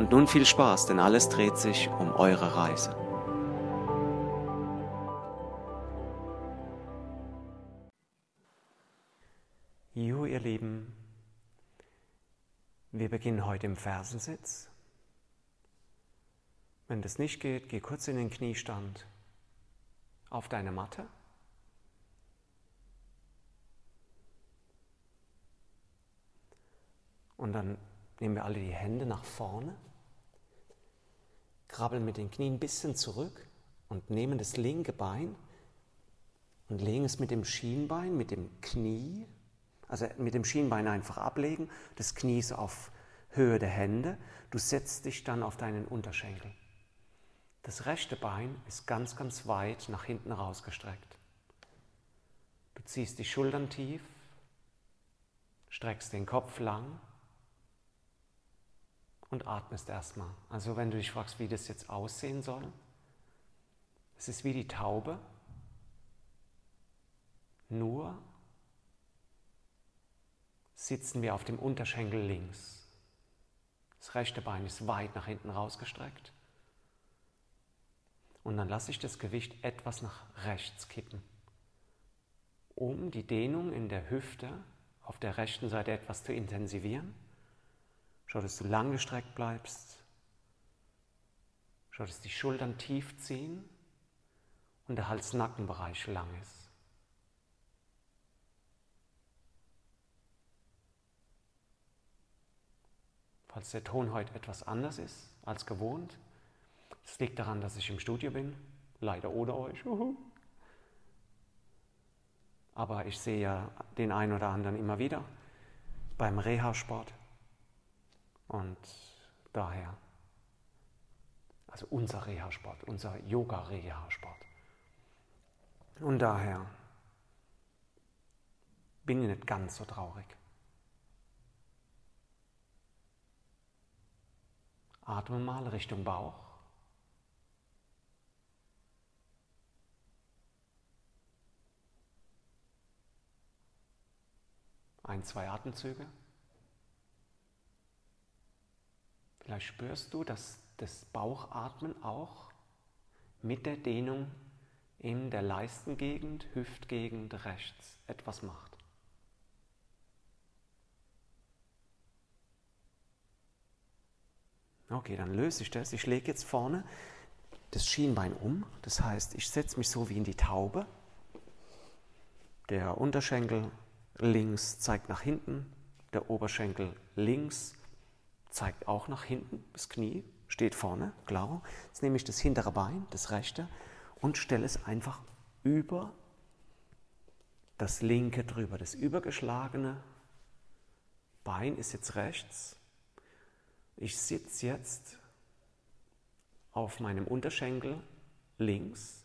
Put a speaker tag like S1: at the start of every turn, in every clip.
S1: Und nun viel Spaß, denn alles dreht sich um eure Reise. Jo, ihr Lieben, wir beginnen heute im Fersensitz. Wenn das nicht geht, geh kurz in den Kniestand auf deine Matte. Und dann nehmen wir alle die Hände nach vorne, krabbeln mit den Knien ein bisschen zurück und nehmen das linke Bein und legen es mit dem Schienbein, mit dem Knie, also mit dem Schienbein einfach ablegen, das Knie ist auf Höhe der Hände. Du setzt dich dann auf deinen Unterschenkel. Das rechte Bein ist ganz, ganz weit nach hinten rausgestreckt. Du ziehst die Schultern tief, streckst den Kopf lang und atmest erstmal. Also wenn du dich fragst, wie das jetzt aussehen soll, es ist wie die Taube, nur sitzen wir auf dem Unterschenkel links. Das rechte Bein ist weit nach hinten rausgestreckt. Und dann lasse ich das Gewicht etwas nach rechts kippen, um die Dehnung in der Hüfte auf der rechten Seite etwas zu intensivieren. Schau, dass du lang gestreckt bleibst. Schau, dass die Schultern tief ziehen und der Hals-Nackenbereich lang ist. Falls der Ton heute etwas anders ist als gewohnt, es liegt daran, dass ich im Studio bin, leider ohne euch. Aber ich sehe ja den einen oder anderen immer wieder beim Reha-Sport. Und daher, also unser Reha-Sport, unser Yoga-Reha-Sport. Und daher bin ich nicht ganz so traurig. Atme mal Richtung Bauch. Ein, zwei Atemzüge. Vielleicht spürst du, dass das Bauchatmen auch mit der Dehnung in der Leistengegend, Hüftgegend rechts etwas macht. Okay, dann löse ich das. Ich lege jetzt vorne das Schienbein um. Das heißt, ich setze mich so wie in die Taube. Der Unterschenkel links zeigt nach hinten, der Oberschenkel links zeigt auch nach hinten, das Knie steht vorne, klar. Jetzt nehme ich das hintere Bein, das rechte, und stelle es einfach über das linke drüber. Das übergeschlagene Bein ist jetzt rechts. Ich sitze jetzt auf meinem Unterschenkel links,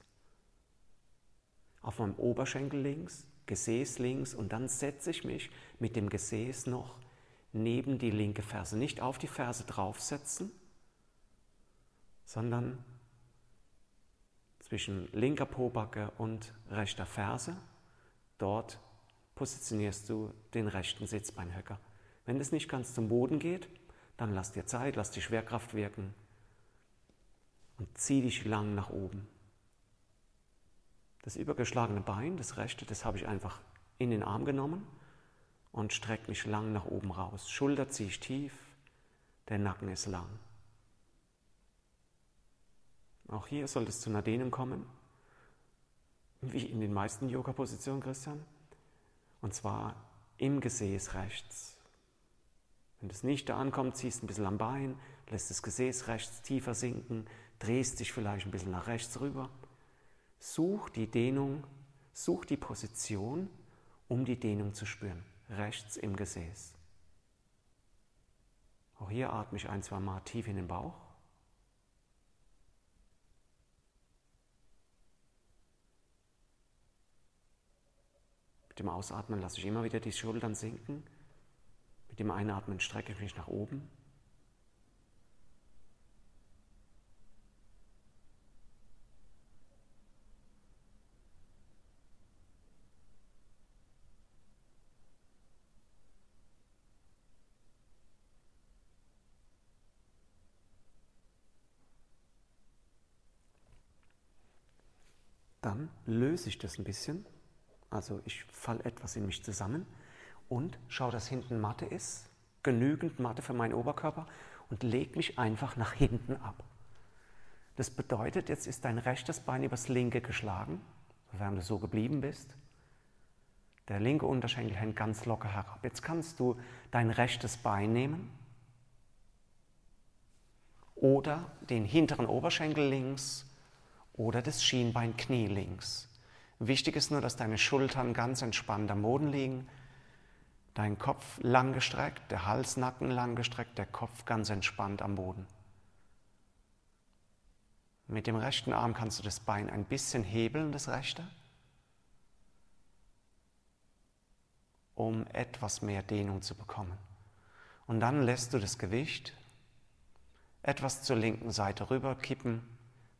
S1: auf meinem Oberschenkel links, Gesäß links und dann setze ich mich mit dem Gesäß noch neben die linke Ferse. Nicht auf die Ferse draufsetzen, sondern zwischen linker Pobacke und rechter Ferse. Dort positionierst du den rechten Sitzbeinhöcker. Wenn es nicht ganz zum Boden geht, dann lass dir Zeit, lass die Schwerkraft wirken und zieh dich lang nach oben. Das übergeschlagene Bein, das rechte, das habe ich einfach in den Arm genommen und strecke mich lang nach oben raus. Schulter ziehe ich tief, der Nacken ist lang. Auch hier sollte es zu einer Dehnung kommen, wie in den meisten Yoga-Positionen, Christian. Und zwar im Gesäß rechts. Wenn das nicht da ankommt, ziehst du ein bisschen am Bein, lässt das Gesäß rechts tiefer sinken, drehst dich vielleicht ein bisschen nach rechts rüber. Such die Dehnung, such die Position, um die Dehnung zu spüren rechts im Gesäß. Auch hier atme ich ein, zwei Mal tief in den Bauch. Mit dem Ausatmen lasse ich immer wieder die Schultern sinken. Mit dem Einatmen strecke ich mich nach oben. Dann löse ich das ein bisschen. Also ich falle etwas in mich zusammen und schaue, dass hinten Matte ist, genügend Matte für meinen Oberkörper und lege mich einfach nach hinten ab. Das bedeutet, jetzt ist dein rechtes Bein übers linke geschlagen, sofern du so geblieben bist. Der linke Unterschenkel hängt ganz locker herab. Jetzt kannst du dein rechtes Bein nehmen oder den hinteren Oberschenkel links oder das Schienbeinknie links. Wichtig ist nur, dass deine Schultern ganz entspannt am Boden liegen, dein Kopf langgestreckt, der Hals, Nacken langgestreckt, der Kopf ganz entspannt am Boden. Mit dem rechten Arm kannst du das Bein ein bisschen hebeln, das rechte, um etwas mehr Dehnung zu bekommen. Und dann lässt du das Gewicht etwas zur linken Seite rüberkippen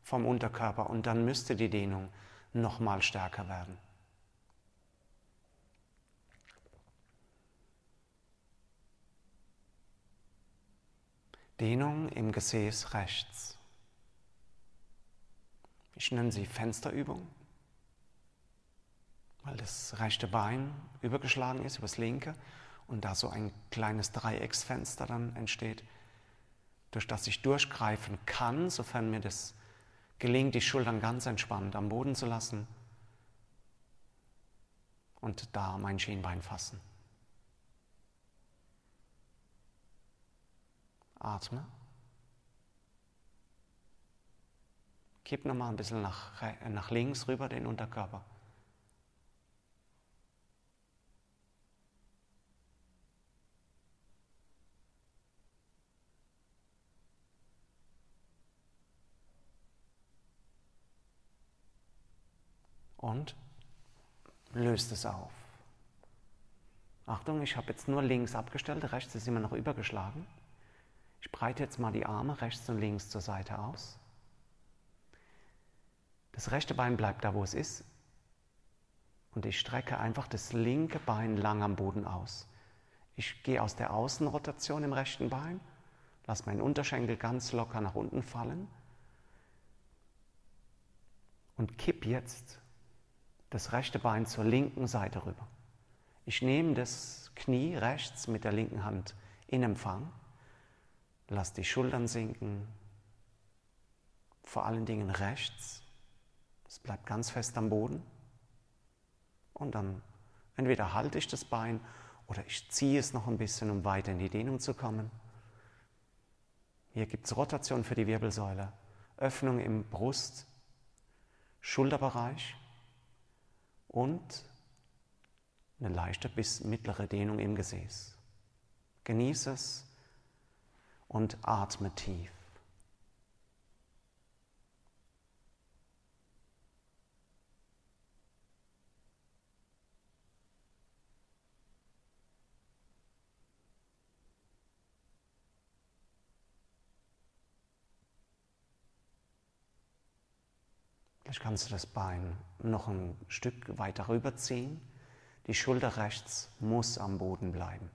S1: vom Unterkörper und dann müsste die Dehnung noch mal stärker werden. Dehnung im Gesäß rechts. Ich nenne sie Fensterübung, weil das rechte Bein übergeschlagen ist übers linke und da so ein kleines Dreiecksfenster dann entsteht, durch das ich durchgreifen kann, sofern mir das gelingt, die Schultern ganz entspannt am Boden zu lassen und da mein Schienbein fassen. Atme. Kipp nochmal ein bisschen nach, nach links rüber den Unterkörper. Und löst es auf. Achtung, ich habe jetzt nur links abgestellt, rechts ist immer noch übergeschlagen. Ich breite jetzt mal die Arme rechts und links zur Seite aus. Das rechte Bein bleibt da, wo es ist. Und ich strecke einfach das linke Bein lang am Boden aus. Ich gehe aus der Außenrotation im rechten Bein, lasse meinen Unterschenkel ganz locker nach unten fallen und kipp jetzt das rechte Bein zur linken Seite rüber. Ich nehme das Knie rechts mit der linken Hand in Empfang, lasse die Schultern sinken, vor allen Dingen rechts. Es bleibt ganz fest am Boden. Und dann entweder halte ich das Bein oder ich ziehe es noch ein bisschen, um weiter in die Dehnung zu kommen. Hier gibt es Rotation für die Wirbelsäule, Öffnung im Brust, Schulterbereich und eine leichte bis mittlere Dehnung im Gesäß. Genieße es und atme tief. Vielleicht kannst du das Bein noch ein Stück weiter rüberziehen. Die Schulter rechts muss am Boden bleiben.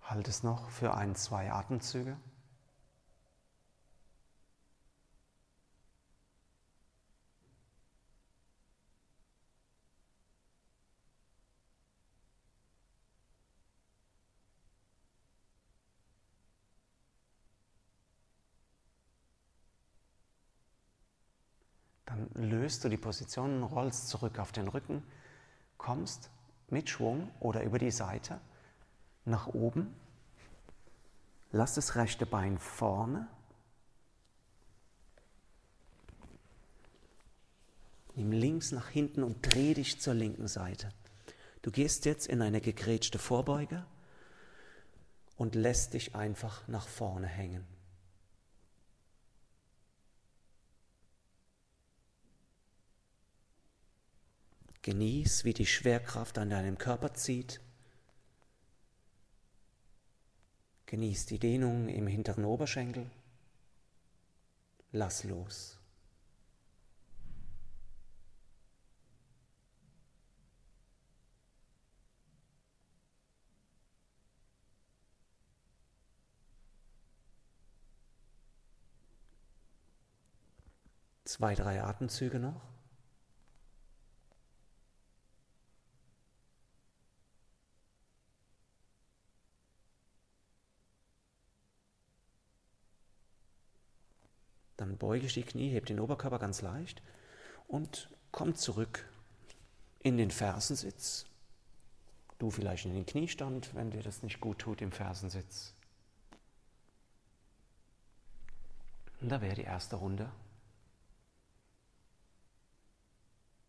S1: Halt es noch für ein, zwei Atemzüge. Dann löst du die Position, rollst zurück auf den Rücken, kommst mit Schwung oder über die Seite nach oben. Lass das rechte Bein vorne. Nimm links nach hinten und dreh dich zur linken Seite. Du gehst jetzt in eine gegrätschte Vorbeuge und lässt dich einfach nach vorne hängen. Genieß, wie die Schwerkraft an deinem Körper zieht. Genieß die Dehnung im hinteren Oberschenkel. Lass los. Zwei, drei Atemzüge noch. Dann beuge ich die Knie, heb den Oberkörper ganz leicht und komm zurück in den Fersensitz. Du vielleicht in den Kniestand, wenn dir das nicht gut tut im Fersensitz. Und da wäre die erste Runde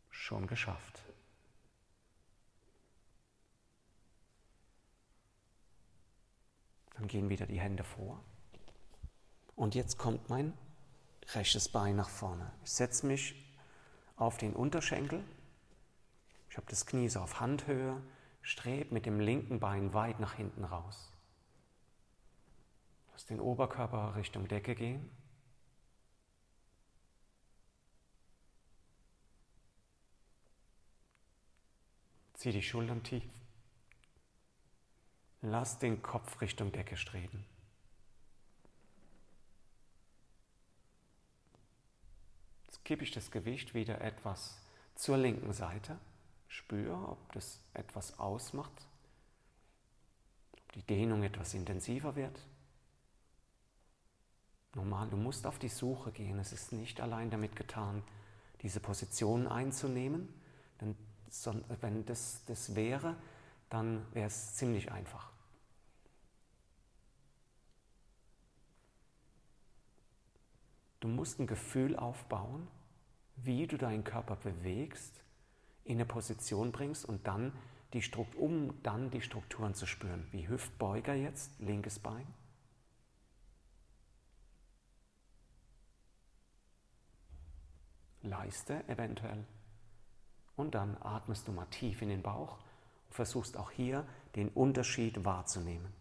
S1: schon geschafft. Dann gehen wieder die Hände vor. Und jetzt kommt mein rechtes Bein nach vorne. Ich setze mich auf den Unterschenkel. Ich habe das Knie so auf Handhöhe, strebe mit dem linken Bein weit nach hinten raus. Lass den Oberkörper Richtung Decke gehen. Zieh die Schultern tief. Lass den Kopf Richtung Decke streben. Kippe ich das Gewicht wieder etwas zur linken Seite. Spüre, ob das etwas ausmacht, ob die Dehnung etwas intensiver wird. Normal, du musst auf die Suche gehen. Es ist nicht allein damit getan, diese Position einzunehmen, denn wenn das, das wäre, dann wäre es ziemlich einfach. Du musst ein Gefühl aufbauen, wie du deinen Körper bewegst, in eine Position bringst und dann die Struktur, um dann die Strukturen zu spüren. Wie Hüftbeuger jetzt, linkes Bein. Leiste eventuell. Und dann atmest du mal tief in den Bauch und versuchst auch hier den Unterschied wahrzunehmen.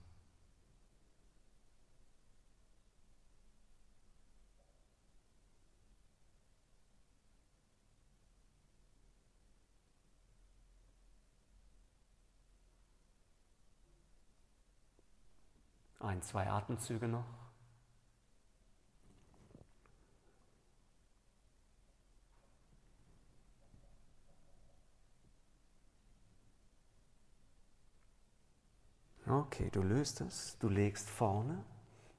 S1: Ein, zwei Atemzüge noch. Okay, du löst es. Du legst vorne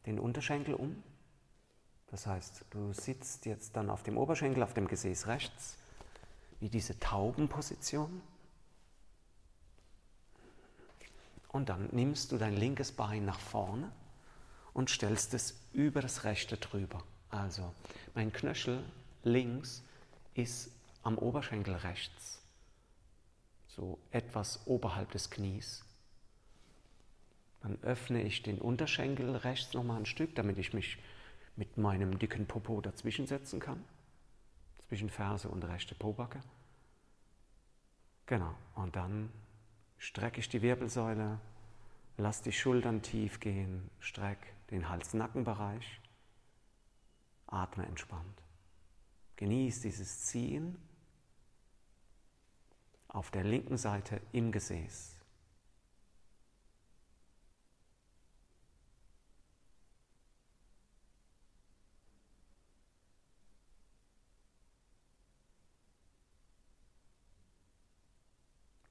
S1: den Unterschenkel um. Das heißt, du sitzt jetzt dann auf dem Oberschenkel, auf dem Gesäß rechts, wie diese Taubenposition. Und dann nimmst du dein linkes Bein nach vorne und stellst es über das rechte drüber. Also mein Knöchel links ist am Oberschenkel rechts, so etwas oberhalb des Knies. Dann öffne ich den Unterschenkel rechts nochmal ein Stück, damit ich mich mit meinem dicken Popo dazwischen setzen kann. Zwischen Ferse und rechte Pobacke. Genau. Und dann strecke ich die Wirbelsäule, lass die Schultern tief gehen, streck den Hals-Nackenbereich, atme entspannt. Genieß dieses Ziehen auf der linken Seite im Gesäß.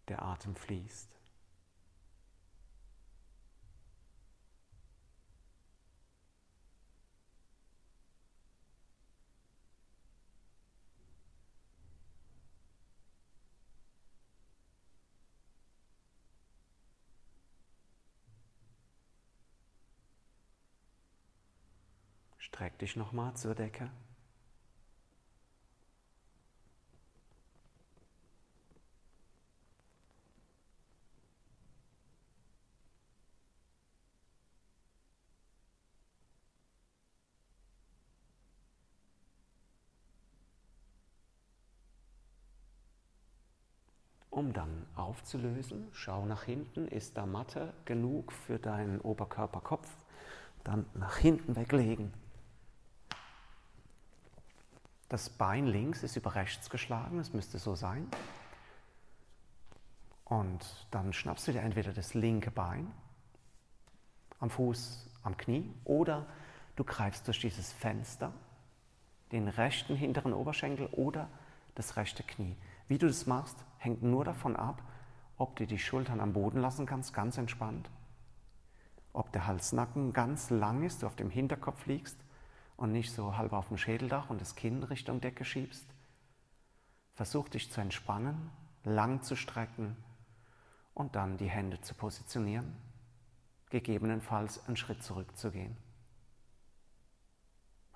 S1: Der Atem fließt. Streck dich nochmal zur Decke. Um dann aufzulösen. Schau nach hinten, ist da Matte genug für deinen Oberkörperkopf? Dann nach hinten weglegen. Das Bein links ist über rechts geschlagen, es müsste so sein. Und dann schnappst du dir entweder das linke Bein am Fuß, am Knie oder du greifst durch dieses Fenster den rechten hinteren Oberschenkel oder das rechte Knie. Wie du das machst, hängt nur davon ab, ob du die Schultern am Boden lassen kannst, ganz entspannt, ob der Halsnacken ganz lang ist, du auf dem Hinterkopf liegst und nicht so halb auf dem Schädeldach und das Kinn Richtung Decke schiebst. Versuch dich zu entspannen, lang zu strecken und dann die Hände zu positionieren, gegebenenfalls einen Schritt zurückzugehen.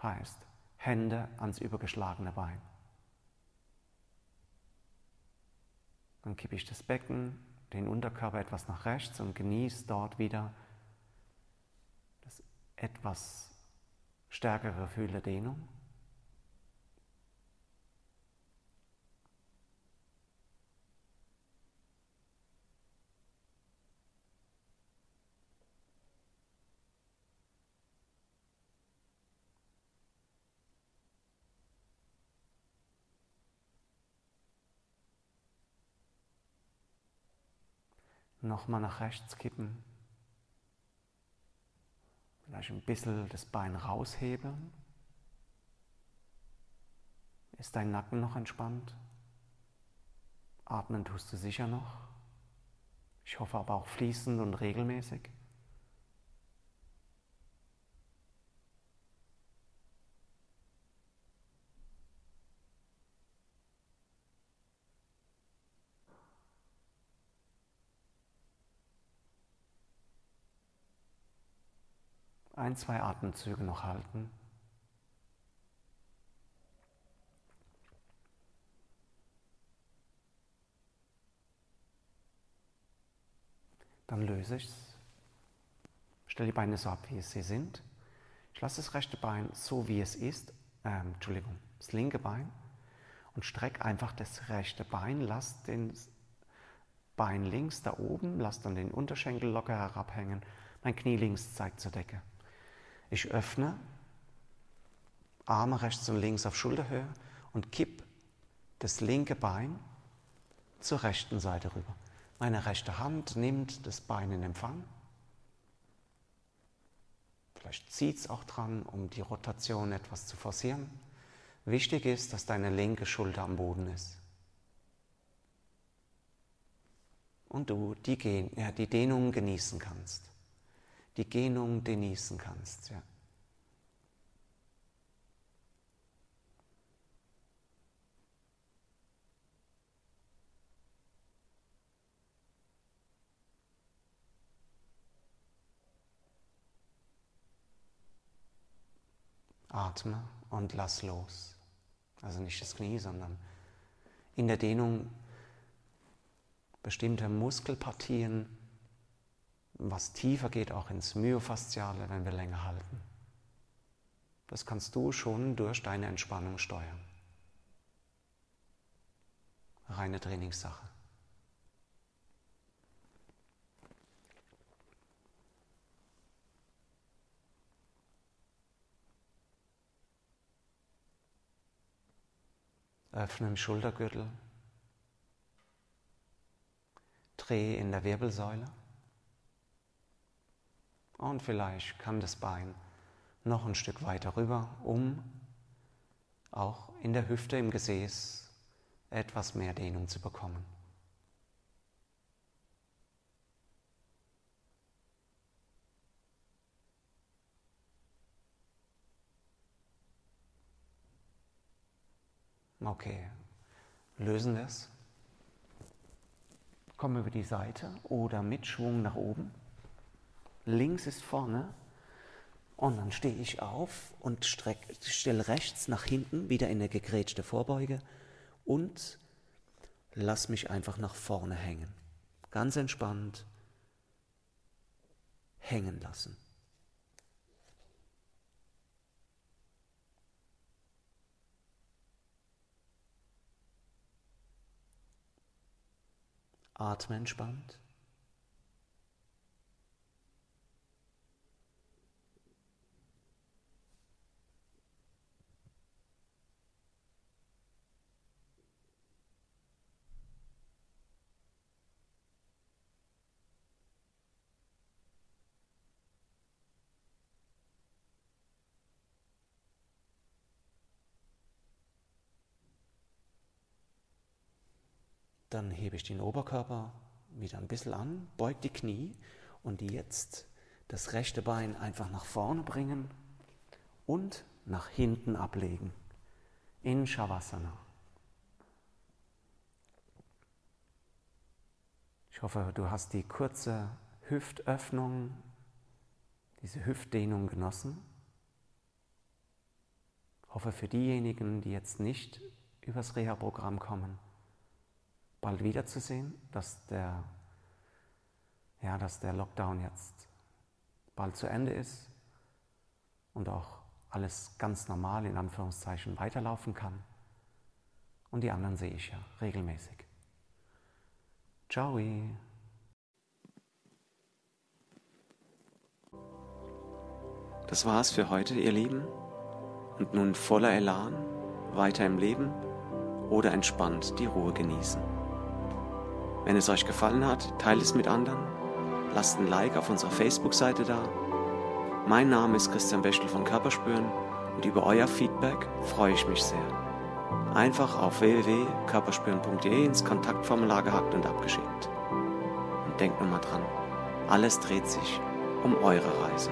S1: Heißt, Hände ans übergeschlagene Bein. Dann kippe ich das Becken, den Unterkörper etwas nach rechts und genieße dort wieder das etwas stärkere Gefühl der Dehnung. Nochmal nach rechts kippen. Vielleicht ein bisschen das Bein raushebeln. Ist dein Nacken noch entspannt? Atmen tust du sicher noch. Ich hoffe aber auch fließend und regelmäßig. Ein, zwei Atemzüge noch halten. Dann löse ich es. Stelle die Beine so ab, wie sie sind. Ich lasse das rechte Bein so, wie es ist. Ähm, Entschuldigung, das linke Bein. Und strecke einfach das rechte Bein. Lass den Bein links da oben. Lass dann den Unterschenkel locker herabhängen. Mein Knie links zeigt zur Decke. Ich öffne, Arme rechts und links auf Schulterhöhe und kipp das linke Bein zur rechten Seite rüber. Meine rechte Hand nimmt das Bein in Empfang. Vielleicht zieht es auch dran, um die Rotation etwas zu forcieren. Wichtig ist, dass deine linke Schulter am Boden ist. Und du die, ja, die Dehnung genießen kannst die Genung genießen kannst. Ja. Atme und lass los. Also nicht das Knie, sondern in der Dehnung bestimmte Muskelpartien was tiefer geht, auch ins Myofasziale, wenn wir länger halten. Das kannst du schon durch deine Entspannung steuern. Reine Trainingssache. Öffne im Schultergürtel. Dreh in der Wirbelsäule. Und vielleicht kann das Bein noch ein Stück weiter rüber, um auch in der Hüfte, im Gesäß etwas mehr Dehnung zu bekommen. Okay, lösen wir es. Kommen über die Seite oder mit Schwung nach oben links ist vorne. Und dann stehe ich auf und stelle rechts nach hinten, wieder in eine gegrätschte Vorbeuge und lass mich einfach nach vorne hängen. Ganz entspannt hängen lassen. Atme entspannt. Dann hebe ich den Oberkörper wieder ein bisschen an, beug die Knie und jetzt das rechte Bein einfach nach vorne bringen und nach hinten ablegen in Shavasana. Ich hoffe, du hast die kurze Hüftöffnung, diese Hüftdehnung genossen. Ich hoffe für diejenigen, die jetzt nicht übers Reha-Programm kommen, bald wiederzusehen, dass der, ja, dass der Lockdown jetzt bald zu Ende ist und auch alles ganz normal in Anführungszeichen weiterlaufen kann. Und die anderen sehe ich ja regelmäßig. Ciao. Das war's für heute, ihr Lieben. Und nun voller Elan, weiter im Leben oder entspannt die Ruhe genießen. Wenn es euch gefallen hat, teilt es mit anderen. Lasst ein Like auf unserer Facebook-Seite da. Mein Name ist Christian Wäschel von Körperspüren und über euer Feedback freue ich mich sehr. Einfach auf www.körperspüren.de ins Kontaktformular gehackt und abgeschickt. Und denkt nur mal dran, alles dreht sich um eure Reise.